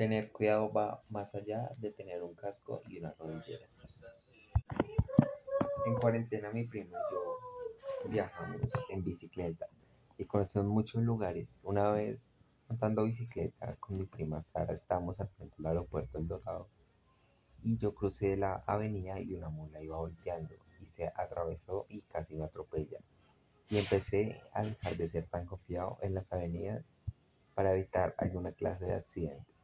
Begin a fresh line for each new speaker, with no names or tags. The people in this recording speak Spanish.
Tener cuidado va más allá de tener un casco y una rodillera. En cuarentena mi primo y yo viajamos en bicicleta y conocemos muchos lugares. Una vez montando bicicleta con mi prima Sara estábamos al frente del aeropuerto del Dorado y yo crucé la avenida y una mula iba volteando y se atravesó y casi me atropella. Y empecé a dejar de ser tan confiado en las avenidas para evitar alguna clase de accidente.